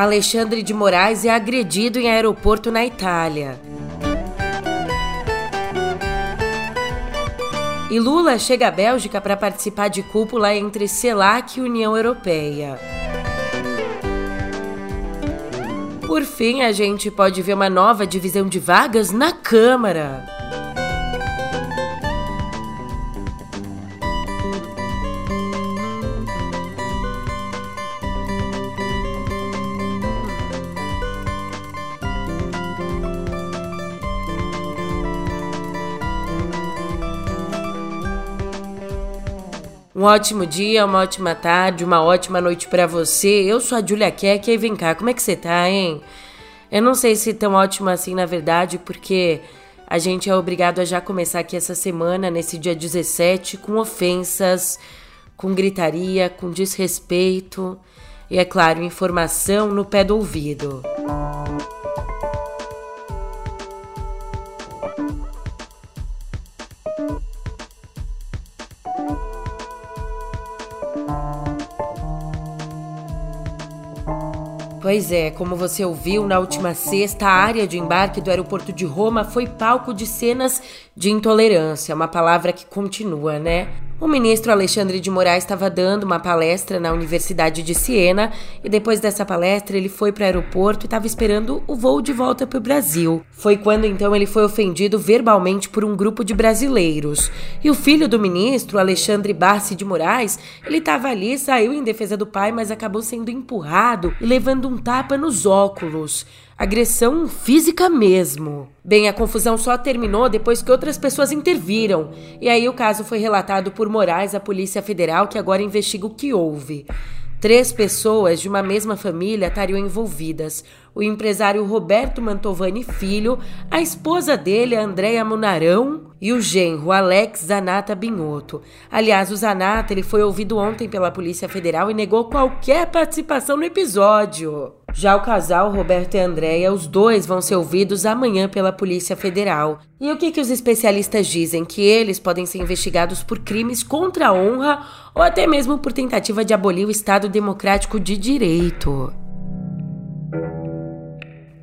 Alexandre de Moraes é agredido em aeroporto na Itália. E Lula chega à Bélgica para participar de cúpula entre CELAC e União Europeia. Por fim, a gente pode ver uma nova divisão de vagas na Câmara. Um ótimo dia, uma ótima tarde, uma ótima noite para você. Eu sou a Julia Keck e vem cá, como é que você tá, hein? Eu não sei se tão ótimo assim na verdade, porque a gente é obrigado a já começar aqui essa semana, nesse dia 17, com ofensas, com gritaria, com desrespeito e, é claro, informação no pé do ouvido. Pois é, como você ouviu, na última sexta, a área de embarque do aeroporto de Roma foi palco de cenas de intolerância, uma palavra que continua, né? O ministro Alexandre de Moraes estava dando uma palestra na Universidade de Siena e depois dessa palestra ele foi para o aeroporto e estava esperando o voo de volta para o Brasil. Foi quando então ele foi ofendido verbalmente por um grupo de brasileiros. E o filho do ministro, Alexandre Bassi de Moraes, ele estava ali, saiu em defesa do pai, mas acabou sendo empurrado e levando um tapa nos óculos. Agressão física mesmo. Bem, a confusão só terminou depois que outras pessoas interviram. E aí o caso foi relatado por Moraes à Polícia Federal, que agora investiga o que houve. Três pessoas de uma mesma família estariam envolvidas. O empresário Roberto Mantovani Filho, a esposa dele, Andréia Munarão, e o genro Alex Zanata Binhoto. Aliás, o Zanata ele foi ouvido ontem pela Polícia Federal e negou qualquer participação no episódio. Já o casal, Roberto e Andréia, os dois vão ser ouvidos amanhã pela Polícia Federal. E o que, que os especialistas dizem? Que eles podem ser investigados por crimes contra a honra ou até mesmo por tentativa de abolir o Estado Democrático de Direito.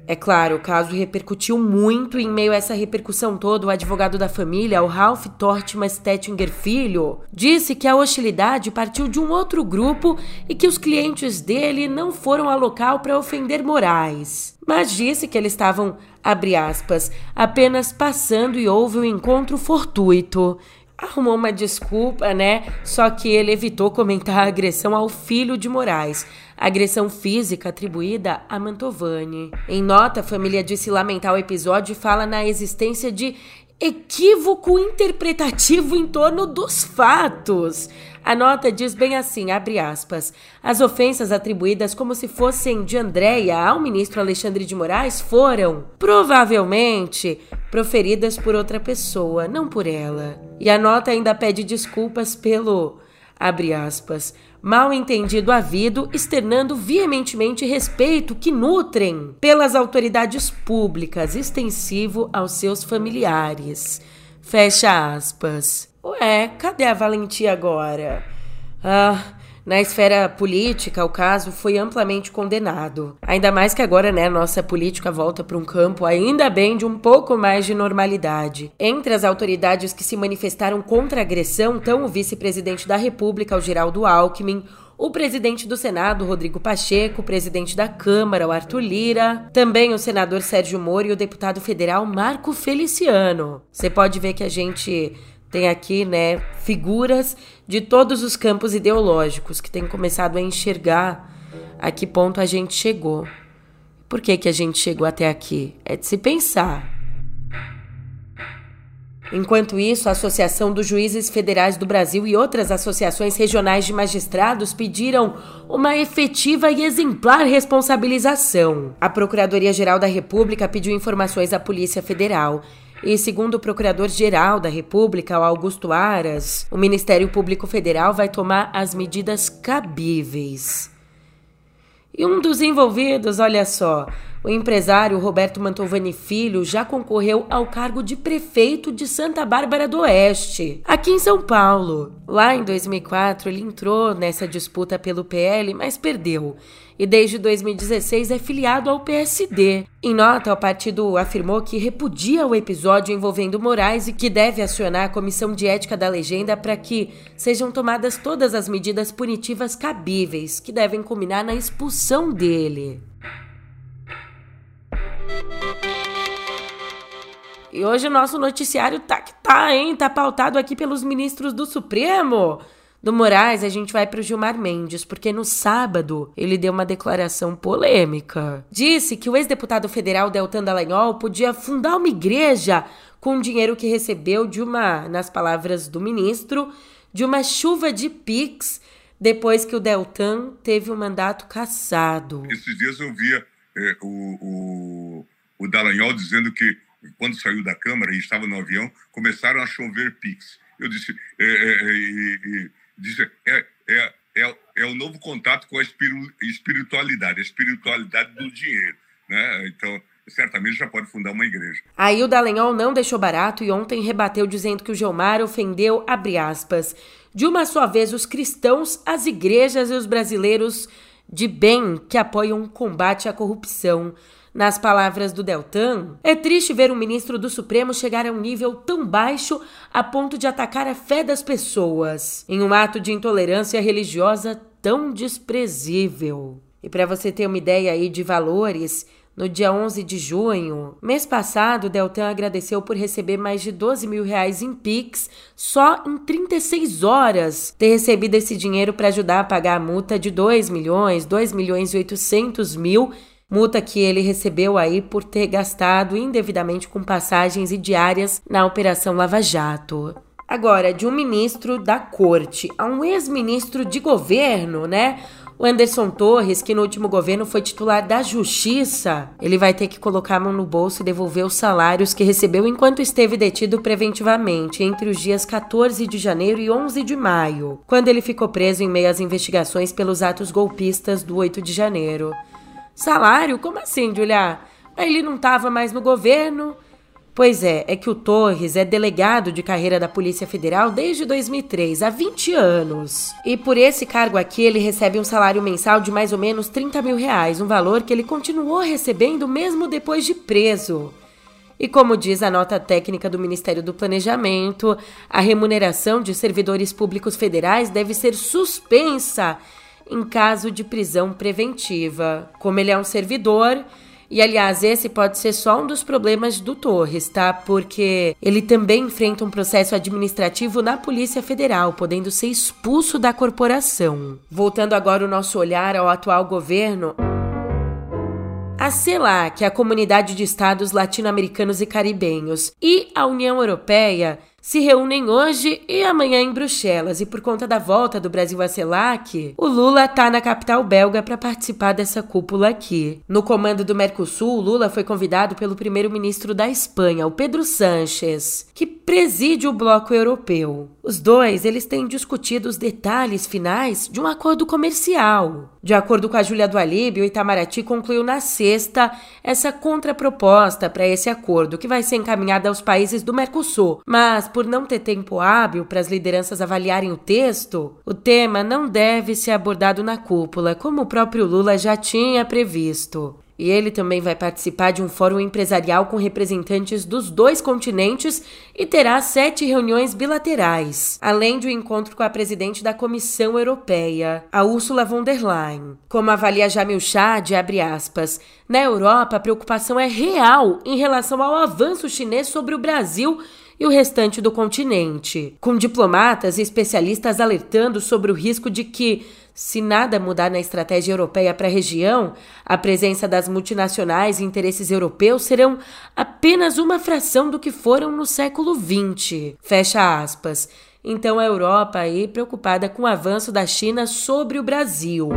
É claro, o caso repercutiu muito e em meio a essa repercussão toda, o advogado da família, o Ralph Tortman Stettinger Filho, disse que a hostilidade partiu de um outro grupo e que os clientes dele não foram ao local para ofender Moraes. Mas disse que eles estavam, abre aspas, apenas passando e houve um encontro fortuito arrumou uma desculpa, né? Só que ele evitou comentar a agressão ao filho de Moraes, agressão física atribuída a Mantovani. Em nota, a família disse lamentar o episódio e fala na existência de equívoco interpretativo em torno dos fatos. A nota diz bem assim, abre aspas, as ofensas atribuídas como se fossem de Andréia ao ministro Alexandre de Moraes foram, provavelmente, proferidas por outra pessoa, não por ela. E a nota ainda pede desculpas pelo, abre aspas, mal entendido havido, externando veementemente respeito que nutrem pelas autoridades públicas, extensivo aos seus familiares. Fecha aspas. Ué, cadê a valentia agora? Ah, na esfera política, o caso foi amplamente condenado. Ainda mais que agora, né, nossa política volta para um campo ainda bem de um pouco mais de normalidade. Entre as autoridades que se manifestaram contra a agressão estão o vice-presidente da República, o Geraldo Alckmin, o presidente do Senado, Rodrigo Pacheco, o presidente da Câmara, o Arthur Lira, também o senador Sérgio Moro e o deputado federal Marco Feliciano. Você pode ver que a gente tem aqui, né, figuras de todos os campos ideológicos que têm começado a enxergar a que ponto a gente chegou. Por que, que a gente chegou até aqui? É de se pensar. Enquanto isso, a Associação dos Juízes Federais do Brasil e outras associações regionais de magistrados pediram uma efetiva e exemplar responsabilização. A Procuradoria-Geral da República pediu informações à Polícia Federal e segundo o Procurador-Geral da República, Augusto Aras, o Ministério Público Federal vai tomar as medidas cabíveis. E um dos envolvidos, olha só, O empresário Roberto Mantovani Filho já concorreu ao cargo de prefeito de Santa Bárbara do Oeste, aqui em São Paulo. Lá em 2004, ele entrou nessa disputa pelo PL, mas perdeu. E desde 2016 é filiado ao PSD. Em nota, o partido afirmou que repudia o episódio envolvendo Moraes e que deve acionar a comissão de ética da legenda para que sejam tomadas todas as medidas punitivas cabíveis, que devem culminar na expulsão dele. E hoje o nosso noticiário tá que tá, hein? Tá pautado aqui pelos ministros do Supremo. Do Moraes, a gente vai para o Gilmar Mendes, porque no sábado ele deu uma declaração polêmica. Disse que o ex-deputado federal Deltan Dallagnol podia fundar uma igreja com o dinheiro que recebeu de uma, nas palavras do ministro, de uma chuva de pix depois que o Deltan teve o mandato cassado. Esses dias eu via é, o, o, o Dallagnol dizendo que quando saiu da Câmara e estava no avião, começaram a chover Pix. Eu disse, é, é, é, é, é, é o novo contato com a espiritualidade, a espiritualidade do dinheiro. Né? Então, certamente já pode fundar uma igreja. Aí o Dallagnol não deixou barato e ontem rebateu dizendo que o Gilmar ofendeu, abre aspas, de uma só vez os cristãos, as igrejas e os brasileiros de bem que apoiam o combate à corrupção. Nas palavras do Deltan, é triste ver um ministro do Supremo chegar a um nível tão baixo a ponto de atacar a fé das pessoas, em um ato de intolerância religiosa tão desprezível. E para você ter uma ideia aí de valores, no dia 11 de junho, mês passado, Deltan agradeceu por receber mais de 12 mil reais em Pix só em 36 horas. Ter recebido esse dinheiro para ajudar a pagar a multa de 2 milhões, 2 milhões e 800 mil multa que ele recebeu aí por ter gastado indevidamente com passagens e diárias na Operação Lava Jato. Agora, de um ministro da corte a um ex-ministro de governo, né? O Anderson Torres, que no último governo foi titular da Justiça, ele vai ter que colocar a mão no bolso e devolver os salários que recebeu enquanto esteve detido preventivamente entre os dias 14 de janeiro e 11 de maio, quando ele ficou preso em meio às investigações pelos atos golpistas do 8 de janeiro. Salário? Como assim, Julia? Ele não estava mais no governo? Pois é, é que o Torres é delegado de carreira da Polícia Federal desde 2003, há 20 anos. E por esse cargo aqui, ele recebe um salário mensal de mais ou menos 30 mil reais, um valor que ele continuou recebendo mesmo depois de preso. E como diz a nota técnica do Ministério do Planejamento, a remuneração de servidores públicos federais deve ser suspensa em caso de prisão preventiva. Como ele é um servidor, e aliás, esse pode ser só um dos problemas do Torres, tá? Porque ele também enfrenta um processo administrativo na Polícia Federal, podendo ser expulso da corporação. Voltando agora o nosso olhar ao atual governo. A CELAC, a Comunidade de Estados Latino-Americanos e Caribenhos, e a União Europeia se reúnem hoje e amanhã em Bruxelas. E por conta da volta do Brasil à CELAC, o Lula está na capital belga para participar dessa cúpula aqui. No comando do Mercosul, Lula foi convidado pelo primeiro-ministro da Espanha, o Pedro Sánchez, que preside o bloco europeu. Os dois, eles têm discutido os detalhes finais de um acordo comercial. De acordo com a Júlia do Alíbio, o Itamaraty concluiu na sexta essa contraproposta para esse acordo, que vai ser encaminhada aos países do Mercosul. Mas, por não ter tempo hábil para as lideranças avaliarem o texto, o tema não deve ser abordado na cúpula, como o próprio Lula já tinha previsto. E ele também vai participar de um fórum empresarial com representantes dos dois continentes e terá sete reuniões bilaterais, além de um encontro com a presidente da Comissão Europeia, a Ursula von der Leyen. Como avalia Jamil Chad, abre aspas, na Europa a preocupação é real em relação ao avanço chinês sobre o Brasil e o restante do continente, com diplomatas e especialistas alertando sobre o risco de que se nada mudar na estratégia europeia para a região, a presença das multinacionais e interesses europeus serão apenas uma fração do que foram no século XX. Fecha aspas. Então a Europa aí preocupada com o avanço da China sobre o Brasil.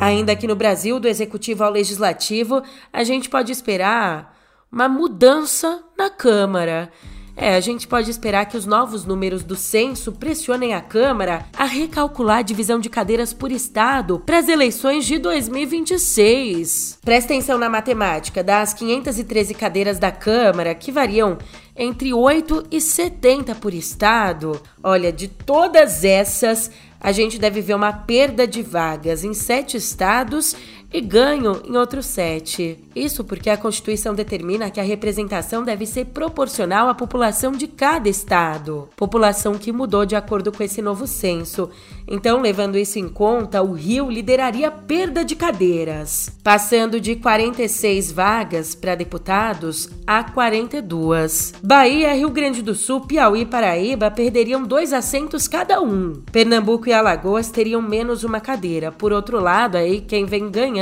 Ainda aqui no Brasil, do executivo ao legislativo, a gente pode esperar uma mudança na Câmara. É, a gente pode esperar que os novos números do censo pressionem a Câmara a recalcular a divisão de cadeiras por estado para as eleições de 2026. Presta atenção na matemática. Das 513 cadeiras da Câmara, que variam entre 8 e 70 por estado, olha, de todas essas, a gente deve ver uma perda de vagas em sete estados e ganho em outros sete. Isso porque a Constituição determina que a representação deve ser proporcional à população de cada estado, população que mudou de acordo com esse novo censo. Então, levando isso em conta, o Rio lideraria a perda de cadeiras, passando de 46 vagas para deputados a 42. Bahia, Rio Grande do Sul, Piauí e Paraíba perderiam dois assentos cada um. Pernambuco e Alagoas teriam menos uma cadeira. Por outro lado, aí quem vem ganhando,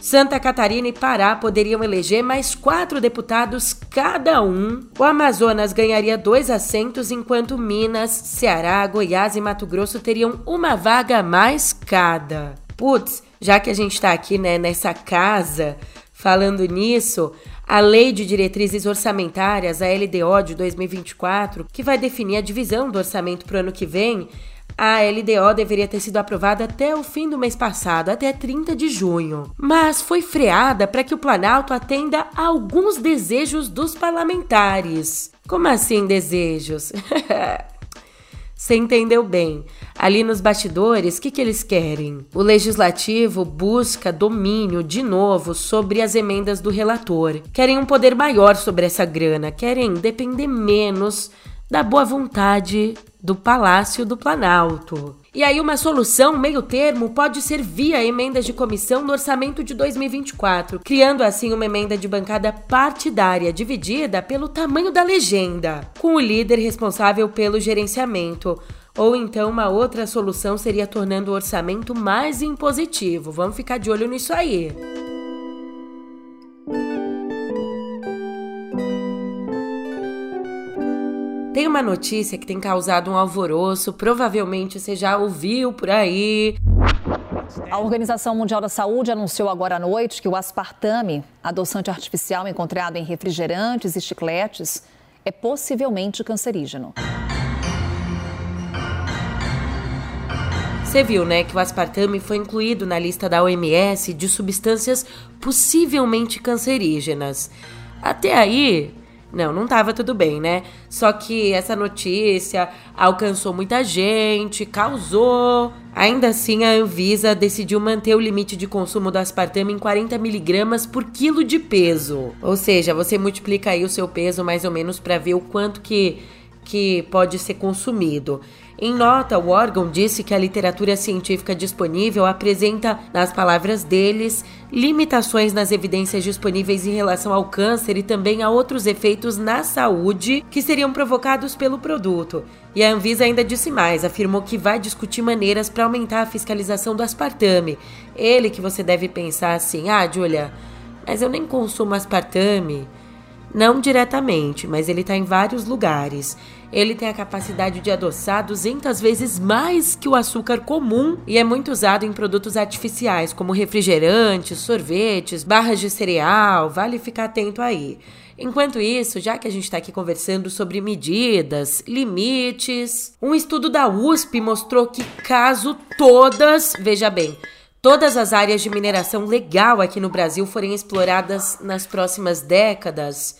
Santa Catarina e Pará poderiam eleger mais quatro deputados cada um. O Amazonas ganharia dois assentos, enquanto Minas, Ceará, Goiás e Mato Grosso teriam uma vaga a mais cada. Putz, já que a gente tá aqui, né, nessa casa, falando nisso, a Lei de Diretrizes Orçamentárias, a LDO de 2024, que vai definir a divisão do orçamento para o ano que vem, a LDO deveria ter sido aprovada até o fim do mês passado, até 30 de junho, mas foi freada para que o Planalto atenda a alguns desejos dos parlamentares. Como assim desejos? Você entendeu bem. Ali nos bastidores, o que, que eles querem? O legislativo busca domínio de novo sobre as emendas do relator. Querem um poder maior sobre essa grana, querem depender menos da boa vontade do Palácio do Planalto. E aí, uma solução meio termo pode ser via emendas de comissão no orçamento de 2024, criando assim uma emenda de bancada partidária dividida pelo tamanho da legenda, com o líder responsável pelo gerenciamento. Ou então, uma outra solução seria tornando o orçamento mais impositivo. Vamos ficar de olho nisso aí. Tem uma notícia que tem causado um alvoroço, provavelmente você já ouviu por aí. A Organização Mundial da Saúde anunciou agora à noite que o aspartame, adoçante artificial encontrado em refrigerantes e chicletes, é possivelmente cancerígeno. Você viu, né, que o aspartame foi incluído na lista da OMS de substâncias possivelmente cancerígenas. Até aí, não, não tava tudo bem, né? Só que essa notícia alcançou muita gente, causou. Ainda assim, a Anvisa decidiu manter o limite de consumo do aspartame em 40 miligramas por quilo de peso. Ou seja, você multiplica aí o seu peso mais ou menos para ver o quanto que, que pode ser consumido. Em nota, o órgão disse que a literatura científica disponível apresenta, nas palavras deles, limitações nas evidências disponíveis em relação ao câncer e também a outros efeitos na saúde que seriam provocados pelo produto. E a Anvisa ainda disse mais, afirmou que vai discutir maneiras para aumentar a fiscalização do aspartame. Ele que você deve pensar assim: "Ah, Julia, mas eu nem consumo aspartame". Não diretamente, mas ele está em vários lugares. Ele tem a capacidade de adoçar 200 vezes mais que o açúcar comum e é muito usado em produtos artificiais, como refrigerantes, sorvetes, barras de cereal. Vale ficar atento aí. Enquanto isso, já que a gente está aqui conversando sobre medidas, limites, um estudo da USP mostrou que caso todas, veja bem, todas as áreas de mineração legal aqui no Brasil forem exploradas nas próximas décadas,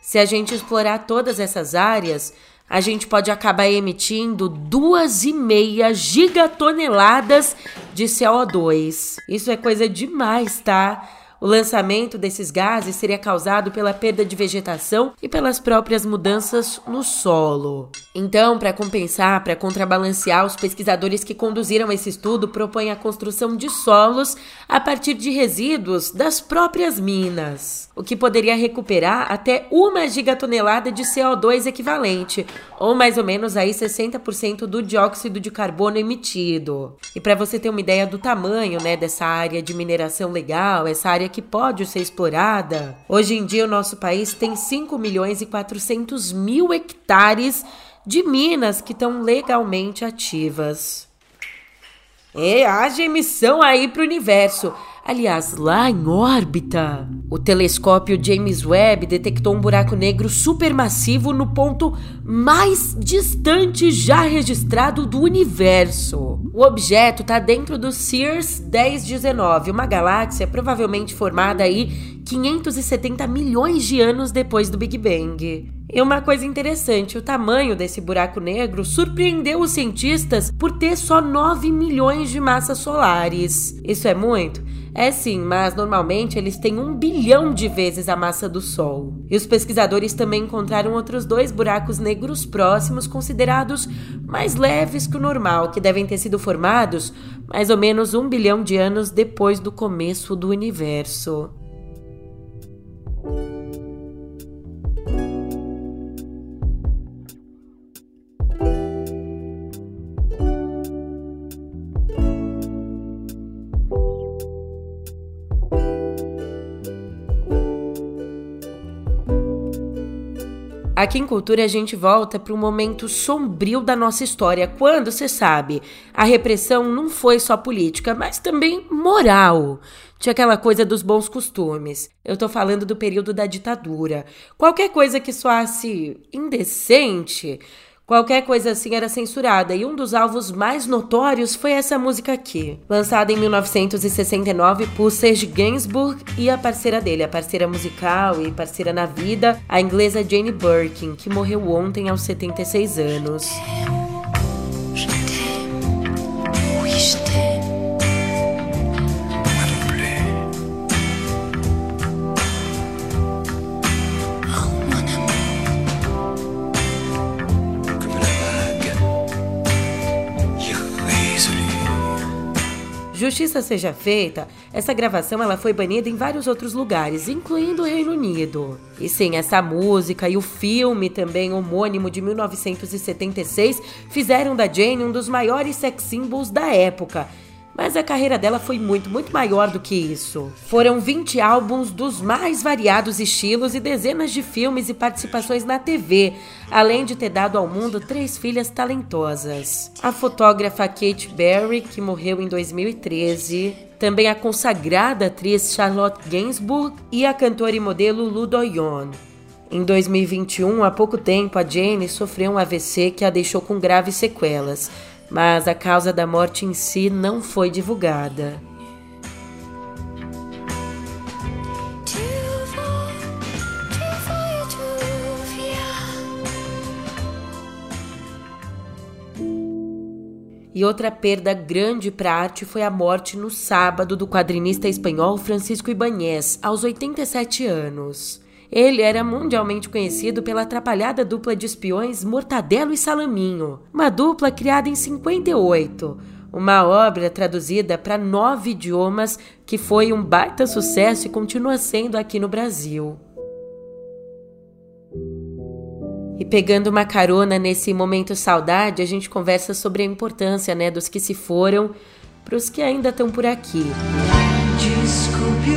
se a gente explorar todas essas áreas, a gente pode acabar emitindo 2,5 gigatoneladas de CO2. Isso é coisa demais, tá? O lançamento desses gases seria causado pela perda de vegetação e pelas próprias mudanças no solo. Então, para compensar, para contrabalancear, os pesquisadores que conduziram esse estudo propõem a construção de solos a partir de resíduos das próprias minas, o que poderia recuperar até uma gigatonelada de CO2 equivalente, ou mais ou menos aí 60% do dióxido de carbono emitido. E para você ter uma ideia do tamanho, né, dessa área de mineração legal, essa área área que pode ser explorada. Hoje em dia, o nosso país tem 5 milhões e 400 mil hectares de minas que estão legalmente ativas. É, haja emissão aí para o universo. Aliás, lá em órbita. O telescópio James Webb detectou um buraco negro supermassivo no ponto mais distante já registrado do universo. O objeto está dentro do Sears 1019, uma galáxia provavelmente formada aí 570 milhões de anos depois do Big Bang. E uma coisa interessante, o tamanho desse buraco negro surpreendeu os cientistas por ter só 9 milhões de massas solares. Isso é muito? É sim, mas normalmente eles têm um bilhão de vezes a massa do Sol. E os pesquisadores também encontraram outros dois buracos negros próximos, considerados mais leves que o normal, que devem ter sido formados mais ou menos um bilhão de anos depois do começo do universo. Aqui em Cultura a gente volta para um momento sombrio da nossa história, quando, você sabe, a repressão não foi só política, mas também moral. Tinha aquela coisa dos bons costumes. Eu tô falando do período da ditadura. Qualquer coisa que soasse indecente Qualquer coisa assim era censurada e um dos alvos mais notórios foi essa música aqui, lançada em 1969 por Serge Gainsbourg e a parceira dele, a parceira musical e parceira na vida, a inglesa Jane Birkin, que morreu ontem aos 76 anos. Justiça seja feita, essa gravação ela foi banida em vários outros lugares, incluindo o Reino Unido. E sim, essa música e o filme também homônimo de 1976 fizeram da Jane um dos maiores sex symbols da época mas a carreira dela foi muito, muito maior do que isso. Foram 20 álbuns dos mais variados estilos e dezenas de filmes e participações na TV, além de ter dado ao mundo três filhas talentosas. A fotógrafa Kate Berry, que morreu em 2013, também a consagrada atriz Charlotte Gainsbourg e a cantora e modelo Lu Doyon. Em 2021, há pouco tempo, a Jane sofreu um AVC que a deixou com graves sequelas mas a causa da morte em si não foi divulgada. E outra perda grande para a arte foi a morte no sábado do quadrinista espanhol Francisco Ibáñez, aos 87 anos. Ele era mundialmente conhecido pela atrapalhada dupla de espiões Mortadelo e Salaminho, uma dupla criada em 58, uma obra traduzida para nove idiomas que foi um baita sucesso e continua sendo aqui no Brasil. E pegando uma carona nesse momento saudade, a gente conversa sobre a importância né, dos que se foram para os que ainda estão por aqui. Desculpe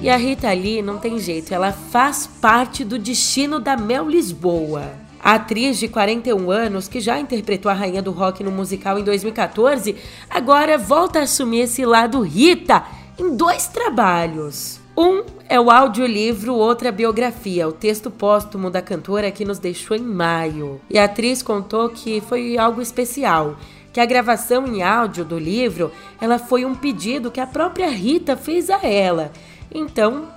E a Rita Lee não tem jeito, ela faz parte do destino da Mel Lisboa. A atriz de 41 anos, que já interpretou a rainha do rock no musical em 2014, agora volta a assumir esse lado Rita em dois trabalhos. Um é o audiolivro Outra Biografia, o texto póstumo da cantora que nos deixou em maio. E a atriz contou que foi algo especial que a gravação em áudio do livro ela foi um pedido que a própria Rita fez a ela. Então,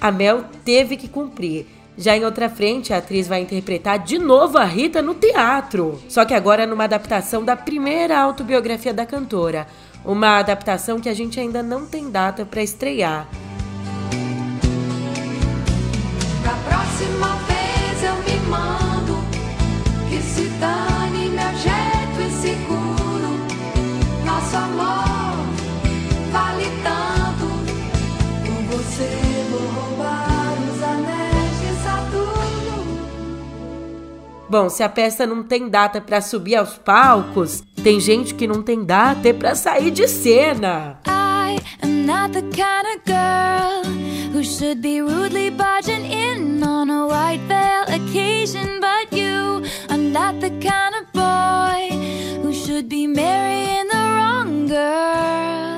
a Mel teve que cumprir. Já em outra frente, a atriz vai interpretar de novo a Rita no teatro, só que agora numa adaptação da primeira autobiografia da cantora, uma adaptação que a gente ainda não tem data para estrear. Bom, se a peça não tem data para subir aos palcos, tem gente que não tem data para sair de cena. I am not the kind of girl who should be rudely barging in on a white veil occasion, but you are not the kind of boy should be marrying the wrong girl.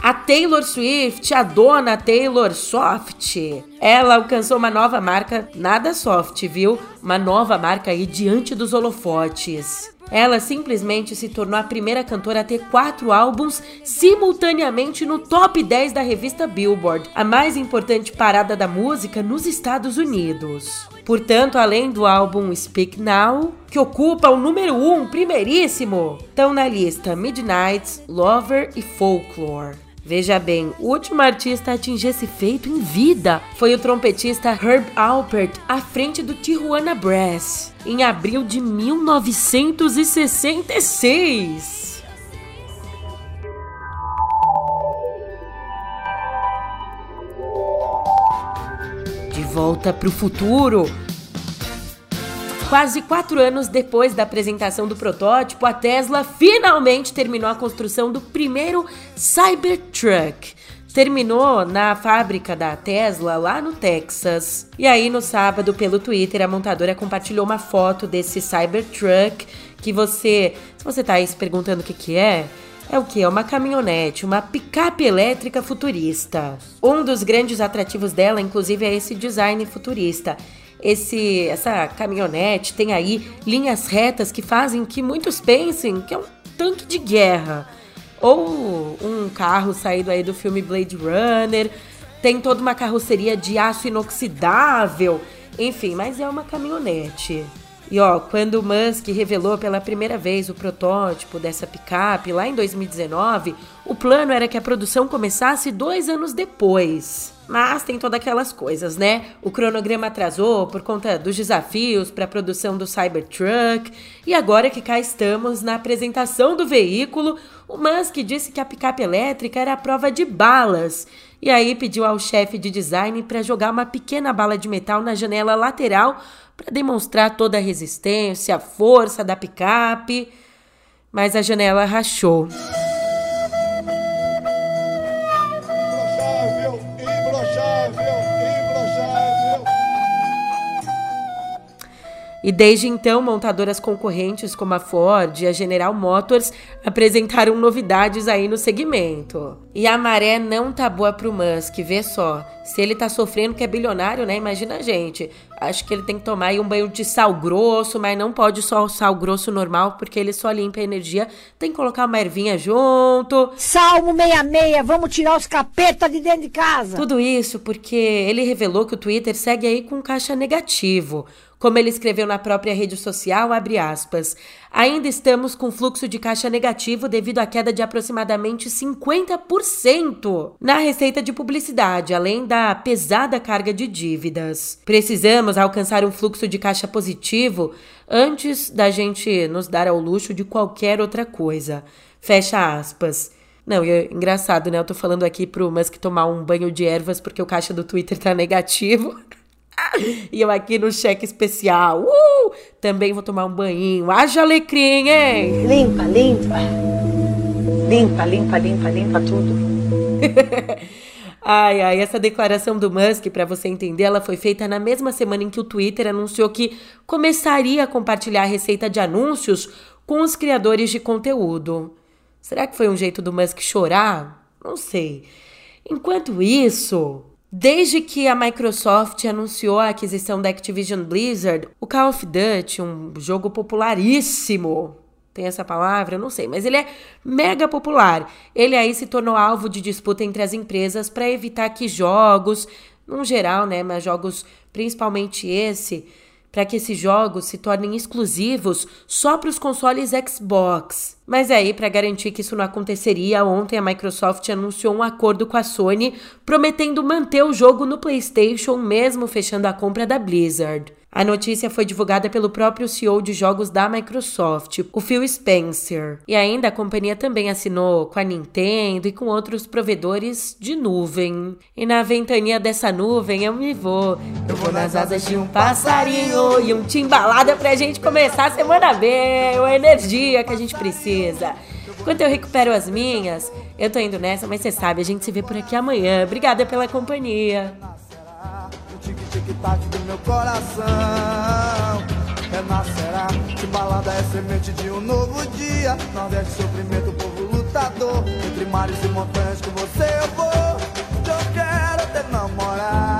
A Taylor Swift, a dona Taylor Soft, ela alcançou uma nova marca, nada soft, viu? Uma nova marca aí diante dos holofotes. Ela simplesmente se tornou a primeira cantora a ter quatro álbuns simultaneamente no top 10 da revista Billboard, a mais importante parada da música nos Estados Unidos. Portanto, além do álbum Speak Now, que ocupa o número 1, um, primeiríssimo, estão na lista Midnights, Lover e Folklore. Veja bem, o último artista a atingir esse feito em vida foi o trompetista Herb Alpert, à frente do Tijuana Brass, em abril de 1966. volta para o futuro. Quase quatro anos depois da apresentação do protótipo, a Tesla finalmente terminou a construção do primeiro Cybertruck. Terminou na fábrica da Tesla lá no Texas. E aí, no sábado, pelo Twitter, a montadora compartilhou uma foto desse Cybertruck que você. Se você está aí se perguntando o que, que é, é o que? É uma caminhonete, uma picape elétrica futurista. Um dos grandes atrativos dela, inclusive, é esse design futurista. Esse, essa caminhonete tem aí linhas retas que fazem que muitos pensem que é um tanque de guerra ou um carro saído aí do filme Blade Runner. Tem toda uma carroceria de aço inoxidável, enfim, mas é uma caminhonete. E ó, quando Musk revelou pela primeira vez o protótipo dessa picape lá em 2019, o plano era que a produção começasse dois anos depois. Mas tem todas aquelas coisas, né? O cronograma atrasou por conta dos desafios para a produção do Cybertruck. E agora que cá estamos na apresentação do veículo, o Musk disse que a picape elétrica era a prova de balas. E aí pediu ao chefe de design para jogar uma pequena bala de metal na janela lateral para demonstrar toda a resistência, a força da picape, mas a janela rachou. E desde então, montadoras concorrentes como a Ford e a General Motors apresentaram novidades aí no segmento. E a maré não tá boa pro Musk, vê só. Se ele tá sofrendo que é bilionário, né? Imagina a gente. Acho que ele tem que tomar aí um banho de sal grosso, mas não pode só o sal grosso normal, porque ele só limpa a energia. Tem que colocar uma ervinha junto. Salmo 66, vamos tirar os capetas de dentro de casa. Tudo isso porque ele revelou que o Twitter segue aí com caixa negativo. Como ele escreveu na própria rede social, abre aspas, ainda estamos com fluxo de caixa negativo devido à queda de aproximadamente 50% na receita de publicidade, além da pesada carga de dívidas. Precisamos alcançar um fluxo de caixa positivo antes da gente nos dar ao luxo de qualquer outra coisa. Fecha aspas. Não, e é engraçado, né? Eu tô falando aqui pro Musk tomar um banho de ervas porque o caixa do Twitter tá negativo. E eu aqui no cheque especial. Uh! Também vou tomar um banho. Haja alecrim, hein? Limpa, limpa. Limpa, limpa, limpa, limpa tudo. ai, ai, essa declaração do Musk, para você entender, ela foi feita na mesma semana em que o Twitter anunciou que começaria a compartilhar a receita de anúncios com os criadores de conteúdo. Será que foi um jeito do Musk chorar? Não sei. Enquanto isso, Desde que a Microsoft anunciou a aquisição da Activision Blizzard, o Call of Duty, um jogo popularíssimo, tem essa palavra? Eu não sei, mas ele é mega popular. Ele aí se tornou alvo de disputa entre as empresas para evitar que jogos, no geral, né, mas jogos principalmente esse, para que esses jogos se tornem exclusivos só para os consoles Xbox. Mas aí, para garantir que isso não aconteceria, ontem a Microsoft anunciou um acordo com a Sony, prometendo manter o jogo no PlayStation, mesmo fechando a compra da Blizzard. A notícia foi divulgada pelo próprio CEO de jogos da Microsoft, o Phil Spencer. E ainda a companhia também assinou com a Nintendo e com outros provedores de nuvem. E na ventania dessa nuvem eu me vou. Eu vou nas asas de um passarinho e um timbalada pra gente começar a semana bem, a energia que a gente precisa. Enquanto eu recupero as minhas, eu tô indo nessa, mas você sabe, a gente se vê por aqui amanhã. Obrigada pela companhia que tá parte do meu coração é renascerá. Que balada é semente de um novo dia. Nordeste, sofrimento, primeiro povo lutador. Entre mares e montanhas com você eu vou. Eu quero te namorar.